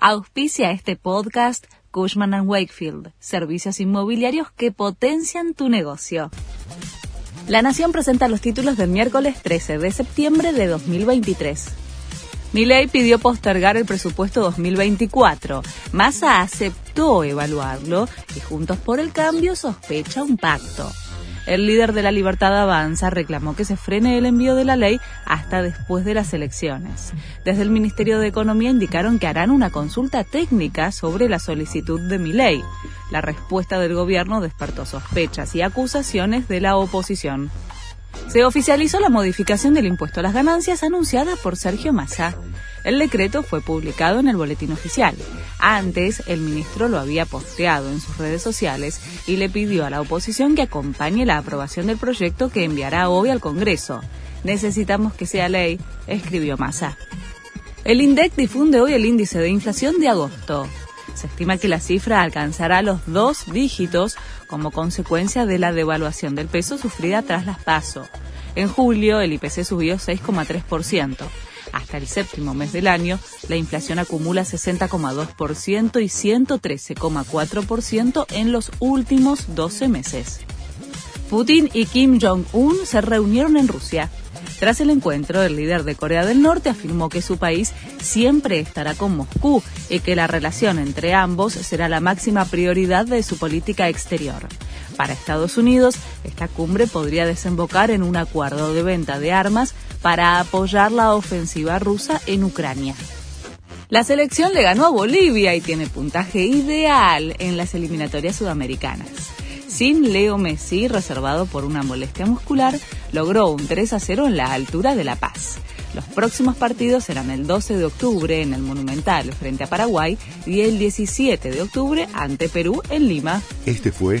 Auspicia este podcast Cushman ⁇ Wakefield, servicios inmobiliarios que potencian tu negocio. La Nación presenta los títulos del miércoles 13 de septiembre de 2023. Milei pidió postergar el presupuesto 2024. Massa aceptó evaluarlo y Juntos por el Cambio sospecha un pacto. El líder de la Libertad Avanza reclamó que se frene el envío de la ley hasta después de las elecciones. Desde el Ministerio de Economía indicaron que harán una consulta técnica sobre la solicitud de mi ley. La respuesta del gobierno despertó sospechas y acusaciones de la oposición. Se oficializó la modificación del impuesto a las ganancias anunciada por Sergio Massa. El decreto fue publicado en el boletín oficial. Antes, el ministro lo había posteado en sus redes sociales y le pidió a la oposición que acompañe la aprobación del proyecto que enviará hoy al Congreso. Necesitamos que sea ley, escribió Massa. El INDEC difunde hoy el índice de inflación de agosto. Se estima que la cifra alcanzará los dos dígitos como consecuencia de la devaluación del peso sufrida tras las PASO. En julio, el IPC subió 6,3%. Hasta el séptimo mes del año, la inflación acumula 60,2% y 113,4% en los últimos 12 meses. Putin y Kim Jong-un se reunieron en Rusia. Tras el encuentro, el líder de Corea del Norte afirmó que su país siempre estará con Moscú y que la relación entre ambos será la máxima prioridad de su política exterior. Para Estados Unidos, esta cumbre podría desembocar en un acuerdo de venta de armas para apoyar la ofensiva rusa en Ucrania. La selección le ganó a Bolivia y tiene puntaje ideal en las eliminatorias sudamericanas sin Leo Messi, reservado por una molestia muscular, logró un 3 a 0 en la altura de La Paz. Los próximos partidos serán el 12 de octubre en el Monumental frente a Paraguay y el 17 de octubre ante Perú en Lima. Este fue